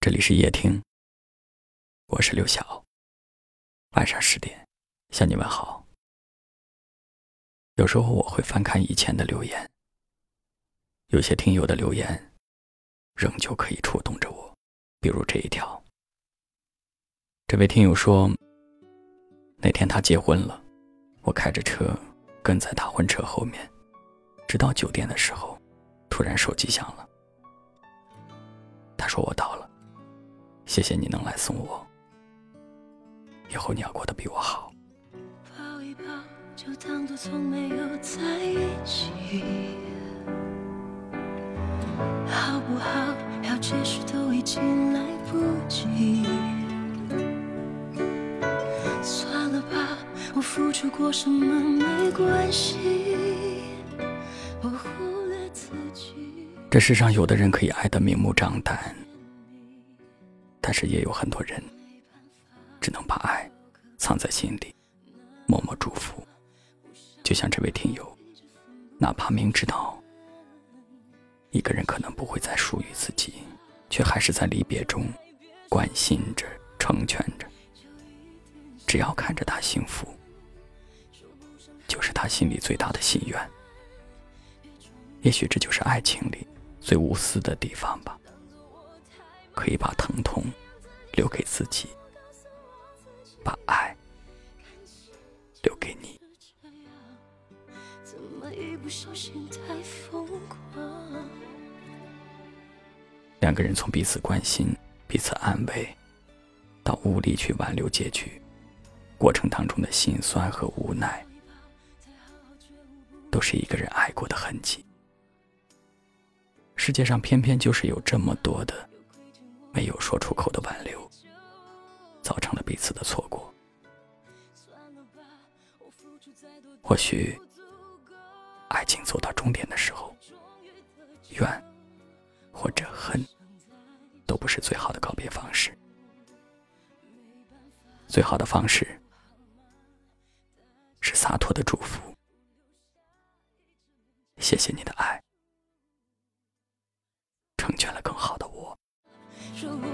这里是夜听，我是刘晓。晚上十点向你问好。有时候我会翻看以前的留言，有些听友的留言仍旧可以触动着我，比如这一条。这位听友说，那天他结婚了，我开着车跟在他婚车后面，直到酒店的时候，突然手机响了。他说我到了。谢谢你能来送我，以后你要过得比我好。抱一抱，就当作从没有在一起。好不好？要解释都已经来不及。算了吧，我付出过什么没关系。我忽略自己。这世上有的人可以爱得明目张胆。但是也有很多人，只能把爱藏在心里，默默祝福。就像这位听友，哪怕明知道一个人可能不会再属于自己，却还是在离别中关心着、成全着。只要看着他幸福，就是他心里最大的心愿。也许这就是爱情里最无私的地方吧。可以把疼痛留给自己，把爱留给你。两个人从彼此关心、彼此安慰，到无力去挽留结局，过程当中的心酸和无奈，都是一个人爱过的痕迹。世界上偏偏就是有这么多的。没有说出口的挽留，造成了彼此的错过。或许，爱情走到终点的时候，怨或者恨，都不是最好的告别方式。最好的方式，是洒脱的祝福。谢谢你的爱。成全了更好的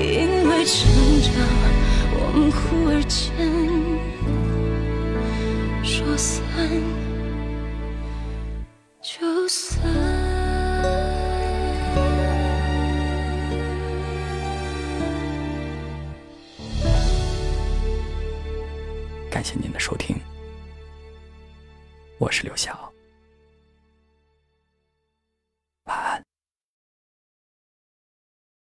因为成长，我们忽而间说散就散。感谢您的收听，我是刘晓。